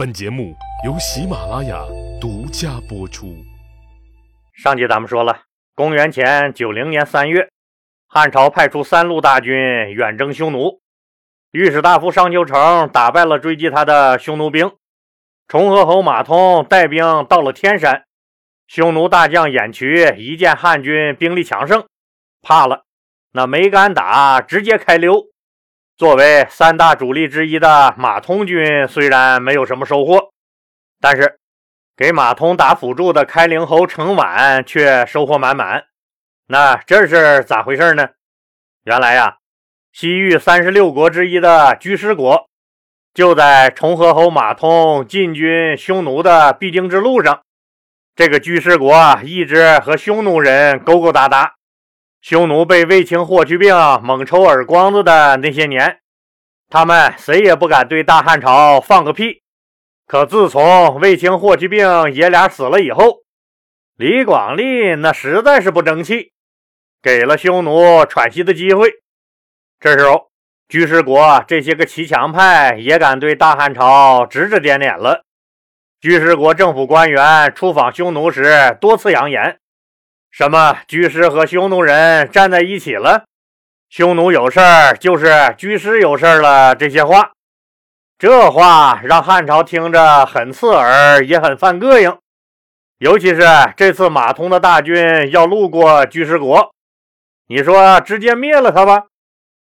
本节目由喜马拉雅独家播出。上集咱们说了，公元前九零年三月，汉朝派出三路大军远征匈奴，御史大夫商丘成打败了追击他的匈奴兵，崇河侯马通带兵到了天山，匈奴大将偃渠一见汉军兵力强盛，怕了，那没敢打，直接开溜。作为三大主力之一的马通军，虽然没有什么收获，但是给马通打辅助的开陵侯程琬却收获满满。那这是咋回事呢？原来呀，西域三十六国之一的居师国，就在崇和侯马通进军匈奴的必经之路上。这个居师国一直和匈奴人勾勾搭搭。匈奴被卫青霍去病猛抽耳光子的那些年，他们谁也不敢对大汉朝放个屁。可自从卫青霍去病爷俩死了以后，李广利那实在是不争气，给了匈奴喘息的机会。这时候，居士国这些个骑墙派也敢对大汉朝指指点点了。居士国政府官员出访匈奴时，多次扬言。什么居师和匈奴人站在一起了？匈奴有事儿就是居师有事儿了。这些话，这话让汉朝听着很刺耳，也很犯膈应。尤其是这次马通的大军要路过居师国，你说直接灭了他吧？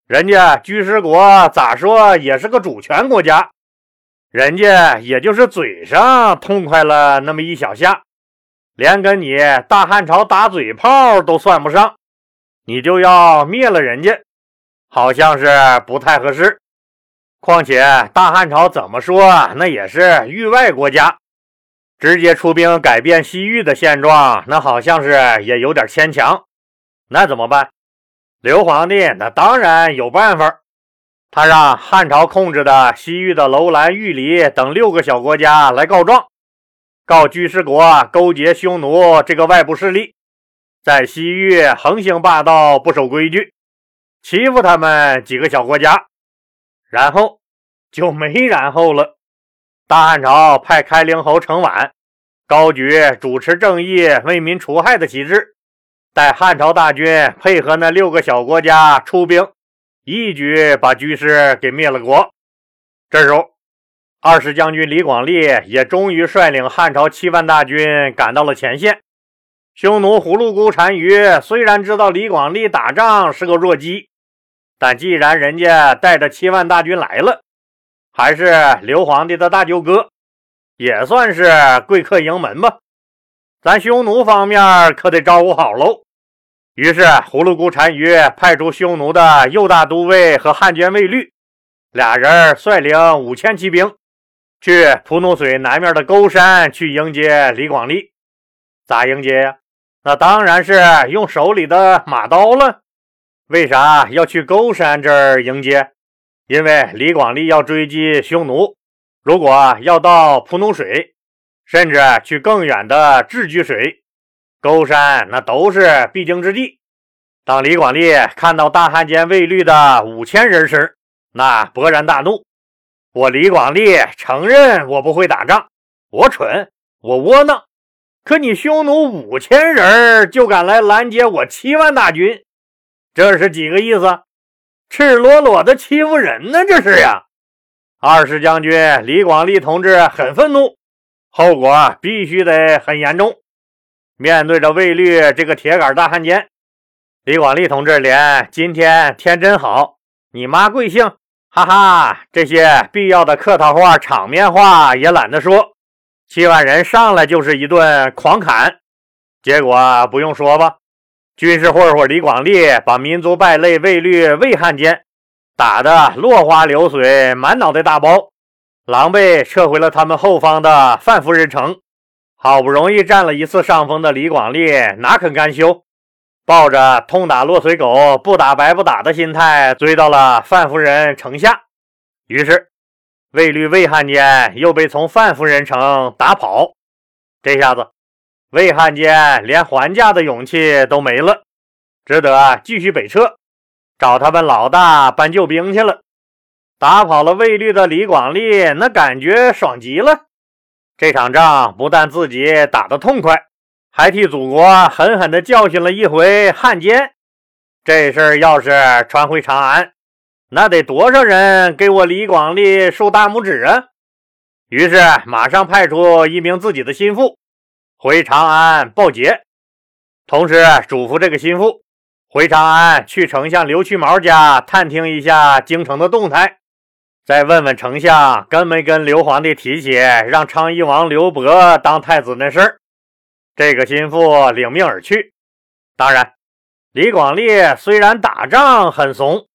人家居师国咋说也是个主权国家，人家也就是嘴上痛快了那么一小下。连跟你大汉朝打嘴炮都算不上，你就要灭了人家，好像是不太合适。况且大汉朝怎么说，那也是域外国家，直接出兵改变西域的现状，那好像是也有点牵强。那怎么办？刘皇帝那当然有办法，他让汉朝控制的西域的楼兰、玉离等六个小国家来告状。告居士国勾结匈奴这个外部势力，在西域横行霸道、不守规矩，欺负他们几个小国家，然后就没然后了。大汉朝派开陵侯程琬高举主持正义、为民除害的旗帜，带汉朝大军配合那六个小国家出兵，一举把居士给灭了国。这时候。二十将军李广利也终于率领汉朝七万大军赶到了前线。匈奴葫芦姑单于虽然知道李广利打仗是个弱鸡，但既然人家带着七万大军来了，还是刘皇帝的大舅哥，也算是贵客迎门吧。咱匈奴方面可得招呼好喽。于是葫芦姑单于派出匈奴的右大都尉和汉奸卫律俩人率领五千骑兵。去蒲奴水南面的沟山去迎接李广利，咋迎接呀？那当然是用手里的马刀了。为啥要去沟山这儿迎接？因为李广利要追击匈奴，如果要到蒲奴水，甚至去更远的智居水、沟山，那都是必经之地。当李广利看到大汉奸卫律的五千人时，那勃然大怒。我李广利承认我不会打仗，我蠢，我窝囊。可你匈奴五千人就敢来拦截我七万大军，这是几个意思？赤裸裸的欺负人呢！这是呀。二世将军李广利同志很愤怒，后果必须得很严重。面对着卫律这个铁杆大汉奸，李广利同志连今天天真好，你妈贵姓？哈哈，这些必要的客套话、场面话也懒得说。七万人上来就是一顿狂砍，结果不用说吧？军事混混李广利把民族败类卫律魏汉奸打得落花流水，满脑袋大包，狼狈撤回了他们后方的范夫人城。好不容易占了一次上风的李广利哪肯甘休？抱着痛打落水狗，不打白不打的心态，追到了范夫人城下。于是，卫律魏汉奸又被从范夫人城打跑。这下子，魏汉奸连还价的勇气都没了，只得继续北撤，找他们老大搬救兵去了。打跑了卫律的李广利，那感觉爽极了。这场仗不但自己打得痛快，还替祖国狠狠地教训了一回汉奸。这事儿要是传回长安，那得多少人给我李广利竖大拇指啊！于是马上派出一名自己的心腹回长安报捷，同时嘱咐这个心腹回长安去丞相刘屈毛家探听一下京城的动态。再问问丞相，跟没跟刘皇帝提起让昌邑王刘伯当太子那事儿？这个心腹领命而去。当然，李广利虽然打仗很怂，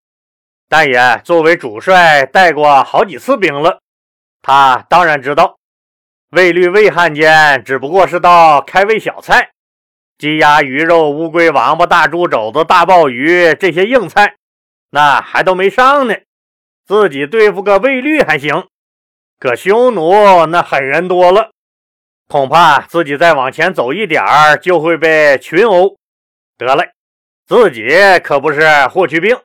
但也作为主帅带过好几次兵了。他当然知道，卫律魏汉奸只不过是道开胃小菜，鸡鸭鱼肉、乌龟王八、大猪肘子、大鲍鱼这些硬菜，那还都没上呢。自己对付个卫律还行，可匈奴那狠人多了，恐怕自己再往前走一点儿就会被群殴。得嘞，自己可不是霍去病，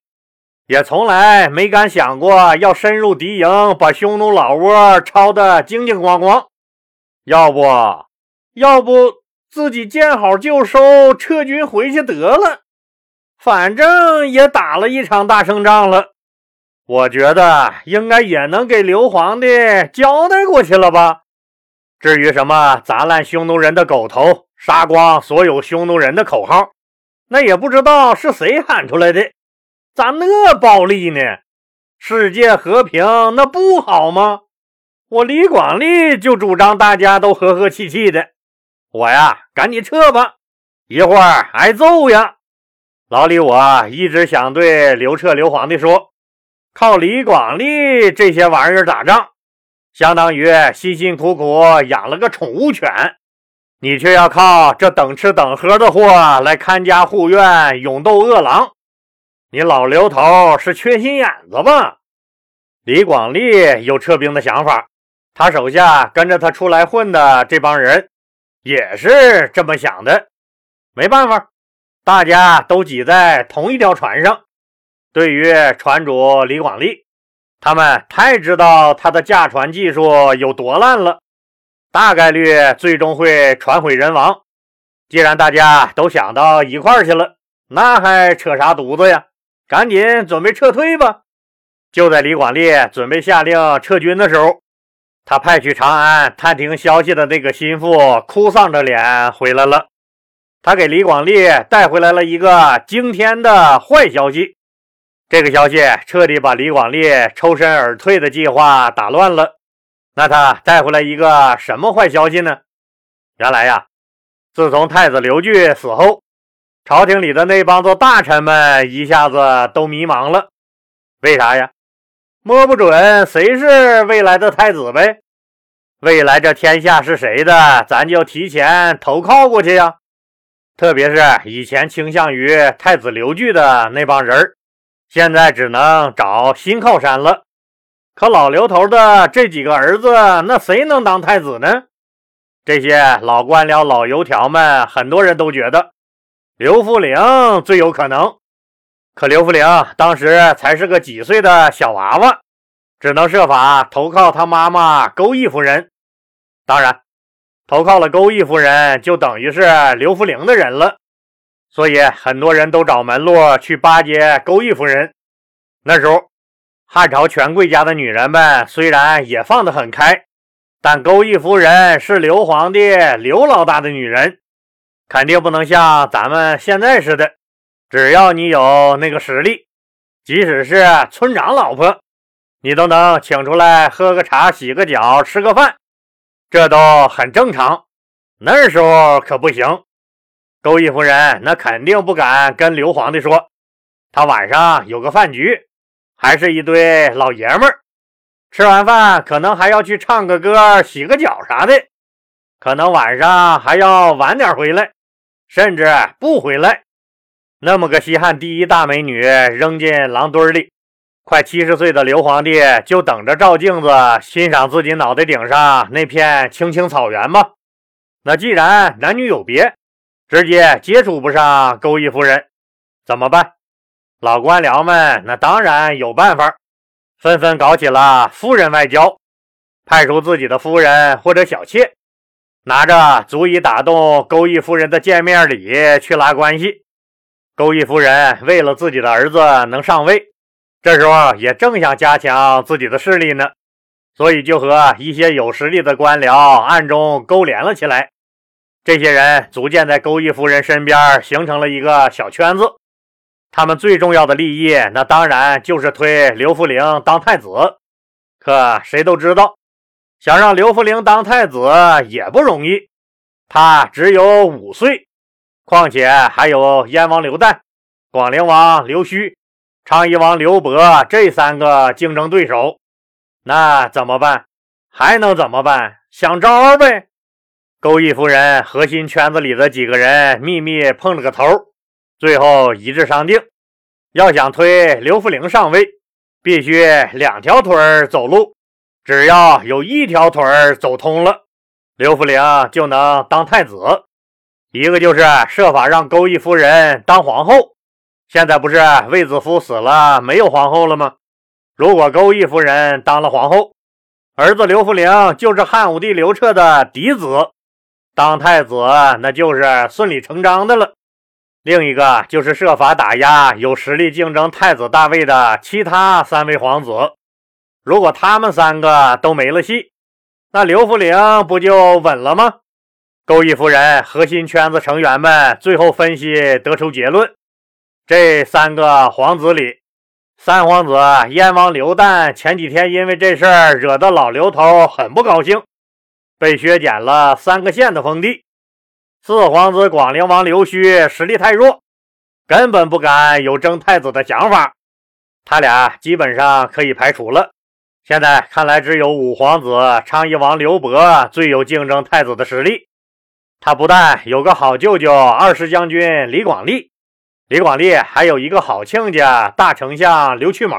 也从来没敢想过要深入敌营，把匈奴老窝抄得精精光光。要不，要不自己见好就收，撤军回去得了，反正也打了一场大胜仗了。我觉得应该也能给刘皇帝交代过去了吧。至于什么砸烂匈奴人的狗头、杀光所有匈奴人的口号，那也不知道是谁喊出来的。咋那暴力呢？世界和平那不好吗？我李广利就主张大家都和和气气的。我呀，赶紧撤吧，一会儿挨揍呀。老李，我一直想对刘彻刘皇帝说。靠李广利这些玩意儿打仗，相当于辛辛苦苦养了个宠物犬，你却要靠这等吃等喝的货来看家护院、勇斗恶狼，你老刘头是缺心眼子吧？李广利有撤兵的想法，他手下跟着他出来混的这帮人也是这么想的。没办法，大家都挤在同一条船上。对于船主李广利，他们太知道他的驾船技术有多烂了，大概率最终会船毁人亡。既然大家都想到一块儿去了，那还扯啥犊子呀？赶紧准备撤退吧！就在李广利准备下令撤军的时候，他派去长安探听消息的那个心腹哭丧着脸回来了。他给李广利带回来了一个惊天的坏消息。这个消息彻底把李广利抽身而退的计划打乱了。那他带回来一个什么坏消息呢？原来呀，自从太子刘据死后，朝廷里的那帮子大臣们一下子都迷茫了。为啥呀？摸不准谁是未来的太子呗。未来这天下是谁的，咱就提前投靠过去呀。特别是以前倾向于太子刘据的那帮人儿。现在只能找新靠山了。可老刘头的这几个儿子，那谁能当太子呢？这些老官僚、老油条们，很多人都觉得刘福陵最有可能。可刘福陵当时才是个几岁的小娃娃，只能设法投靠他妈妈钩弋夫人。当然，投靠了钩弋夫人，就等于是刘福陵的人了。所以很多人都找门路去巴结钩弋夫人。那时候，汉朝权贵家的女人们虽然也放得很开，但钩弋夫人是刘皇帝刘老大的女人，肯定不能像咱们现在似的，只要你有那个实力，即使是村长老婆，你都能请出来喝个茶、洗个脚、吃个饭，这都很正常。那时候可不行。勾弋夫人那肯定不敢跟刘皇帝说，他晚上有个饭局，还是一堆老爷们儿，吃完饭可能还要去唱个歌、洗个脚啥的，可能晚上还要晚点回来，甚至不回来。那么个西汉第一大美女扔进狼堆里，快七十岁的刘皇帝就等着照镜子欣赏自己脑袋顶上那片青青草原吗？那既然男女有别。直接接触不上钩弋夫人，怎么办？老官僚们那当然有办法，纷纷搞起了夫人外交，派出自己的夫人或者小妾，拿着足以打动钩弋夫人的见面礼去拉关系。钩弋夫人为了自己的儿子能上位，这时候也正想加强自己的势力呢，所以就和一些有实力的官僚暗中勾连了起来。这些人逐渐在钩弋夫人身边形成了一个小圈子。他们最重要的利益，那当然就是推刘福陵当太子。可谁都知道，想让刘福陵当太子也不容易。他只有五岁，况且还有燕王刘旦、广陵王刘胥、昌邑王刘伯这三个竞争对手。那怎么办？还能怎么办？想招呗！钩弋夫人核心圈子里的几个人秘密碰了个头。最后一致商定，要想推刘福陵上位，必须两条腿儿走路。只要有一条腿儿走通了，刘福陵就能当太子。一个就是设法让钩弋夫人当皇后。现在不是卫子夫死了，没有皇后了吗？如果钩弋夫人当了皇后，儿子刘福陵就是汉武帝刘彻的嫡子，当太子那就是顺理成章的了。另一个就是设法打压有实力竞争太子大位的其他三位皇子，如果他们三个都没了戏，那刘福陵不就稳了吗？钩弋夫人核心圈子成员们最后分析得出结论：这三个皇子里，三皇子燕王刘旦前几天因为这事儿惹得老刘头很不高兴，被削减了三个县的封地。四皇子广陵王刘胥实力太弱，根本不敢有争太子的想法，他俩基本上可以排除了。现在看来，只有五皇子昌邑王刘伯最有竞争太子的实力。他不但有个好舅舅二世将军李广利，李广利还有一个好亲家大丞相刘去毛，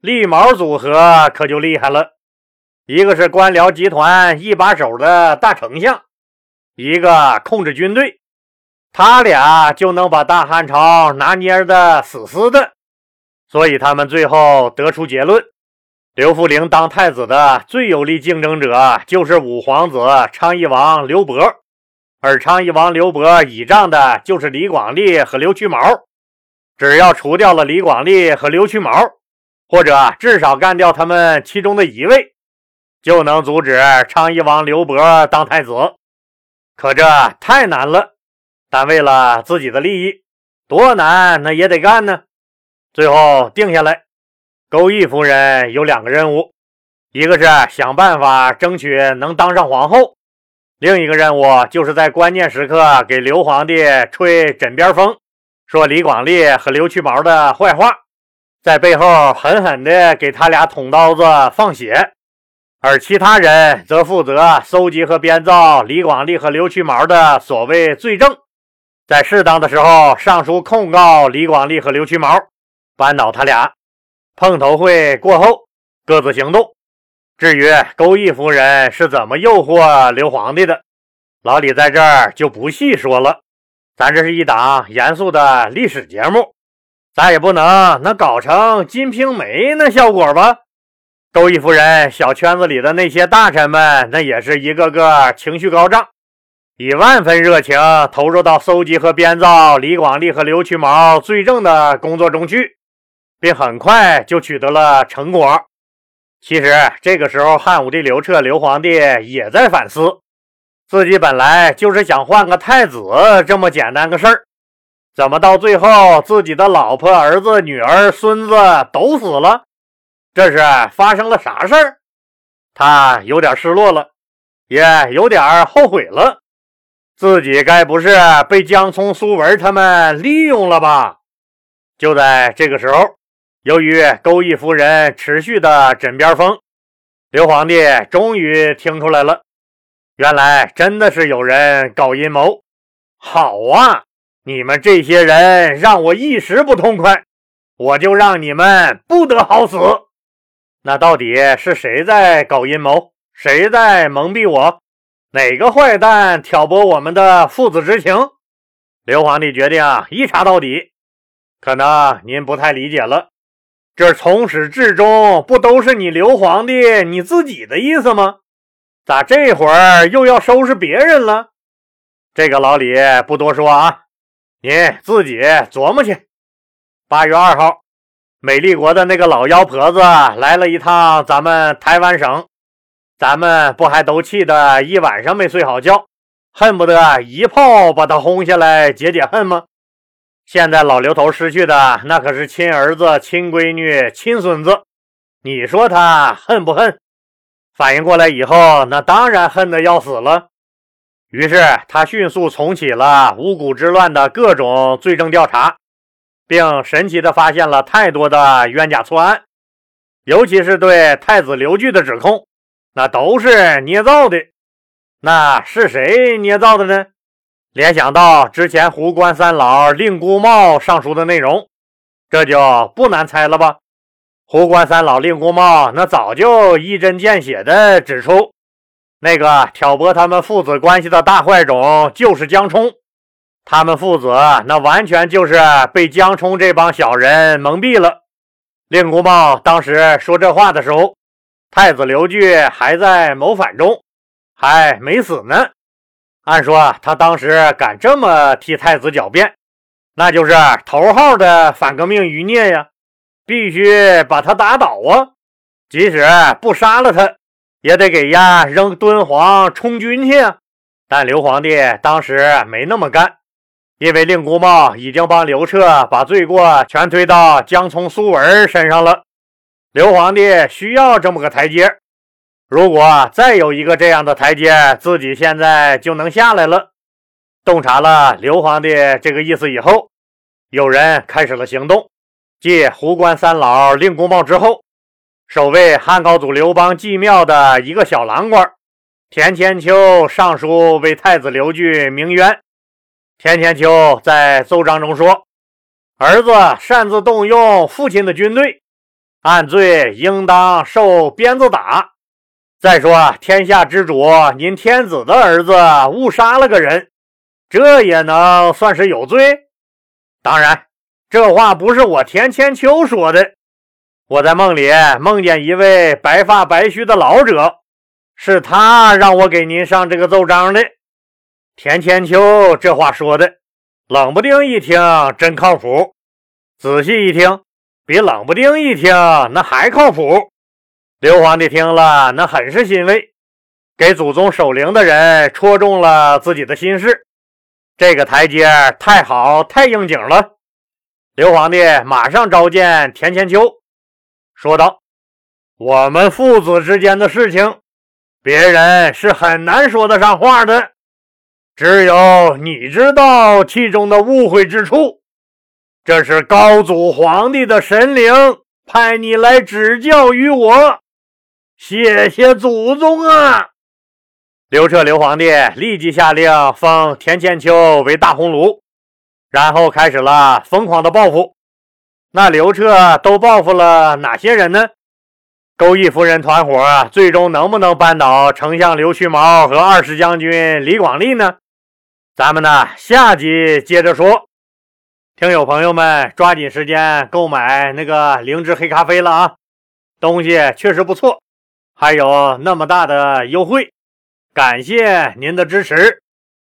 利毛组合可就厉害了。一个是官僚集团一把手的大丞相。一个控制军队，他俩就能把大汉朝拿捏的死死的，所以他们最后得出结论：刘弗陵当太子的最有力竞争者就是五皇子昌邑王刘伯，而昌邑王刘伯倚仗的就是李广利和刘屈毛。只要除掉了李广利和刘屈毛，或者至少干掉他们其中的一位，就能阻止昌邑王刘伯当太子。可这太难了，但为了自己的利益，多难那也得干呢。最后定下来，钩弋夫人有两个任务：一个是想办法争取能当上皇后，另一个任务就是在关键时刻给刘皇帝吹枕边风，说李广利和刘去毛的坏话，在背后狠狠地给他俩捅刀子放血。而其他人则负责搜集和编造李广利和刘屈毛的所谓罪证，在适当的时候上书控告李广利和刘屈毛，扳倒他俩。碰头会过后各自行动。至于钩弋夫人是怎么诱惑刘皇帝的，老李在这儿就不细说了。咱这是一档严肃的历史节目，咱也不能能搞成《金瓶梅》那效果吧。周易夫人小圈子里的那些大臣们，那也是一个个情绪高涨，以万分热情投入到搜集和编造李广利和刘屈毛罪证的工作中去，并很快就取得了成果。其实这个时候，汉武帝刘彻刘皇帝也在反思，自己本来就是想换个太子这么简单个事儿，怎么到最后自己的老婆、儿子、女儿、孙子都死了？这是发生了啥事儿？他有点失落了，也有点后悔了。自己该不是被江聪、苏文他们利用了吧？就在这个时候，由于钩弋夫人持续的枕边风，刘皇帝终于听出来了，原来真的是有人搞阴谋。好啊，你们这些人让我一时不痛快，我就让你们不得好死。那到底是谁在搞阴谋？谁在蒙蔽我？哪个坏蛋挑拨我们的父子之情？刘皇帝决定啊一查到底。可能您不太理解了，这从始至终不都是你刘皇帝你自己的意思吗？咋这会儿又要收拾别人了？这个老李不多说啊，你自己琢磨去。八月二号，美丽国的那个老妖婆子来了一趟咱们台湾省，咱们不还都气得一晚上没睡好觉，恨不得一炮把她轰下来解解恨吗？现在老刘头失去的那可是亲儿子、亲闺女、亲孙子，你说他恨不恨？反应过来以后，那当然恨得要死了。于是他迅速重启了五谷之乱的各种罪证调查，并神奇地发现了太多的冤假错案，尤其是对太子刘据的指控，那都是捏造的。那是谁捏造的呢？联想到之前胡关三老令姑茂上书的内容，这就不难猜了吧？胡关三老令姑茂那早就一针见血地指出，那个挑拨他们父子关系的大坏种就是江冲，他们父子那完全就是被江冲这帮小人蒙蔽了。令狐茂当时说这话的时候，太子刘据还在谋反中，还没死呢。按说他当时敢这么替太子狡辩，那就是头号的反革命余孽呀！必须把他打倒啊！即使不杀了他，也得给丫扔敦煌充军去啊！但刘皇帝当时没那么干，因为令姑茂已经帮刘彻把罪过全推到江聪、苏文身上了。刘皇帝需要这么个台阶。如果再有一个这样的台阶，自己现在就能下来了。洞察了刘皇帝这个意思以后，有人开始了行动。继胡关三老、令公茂之后，守卫汉高祖刘邦祭庙的一个小郎官田千秋上书为太子刘据鸣冤。田千秋在奏章中说：“儿子擅自动用父亲的军队，按罪应当受鞭子打。”再说，天下之主，您天子的儿子误杀了个人，这也能算是有罪？当然，这话不是我田千秋说的，我在梦里梦见一位白发白须的老者，是他让我给您上这个奏章的。田千秋这话说的，冷不丁一听真靠谱，仔细一听，比冷不丁一听那还靠谱。刘皇帝听了，那很是欣慰，给祖宗守灵的人戳中了自己的心事。这个台阶太好，太应景了。刘皇帝马上召见田千秋，说道：“我们父子之间的事情，别人是很难说得上话的，只有你知道其中的误会之处。这是高祖皇帝的神灵派你来指教于我。”谢谢祖宗啊！刘彻刘皇帝立即下令封田千秋为大鸿胪，然后开始了疯狂的报复。那刘彻都报复了哪些人呢？勾弋夫人团伙最终能不能扳倒丞相刘屈毛和二十将军李广利呢？咱们呢下集接着说。听友朋友们，抓紧时间购买那个灵芝黑咖啡了啊！东西确实不错。还有那么大的优惠，感谢您的支持。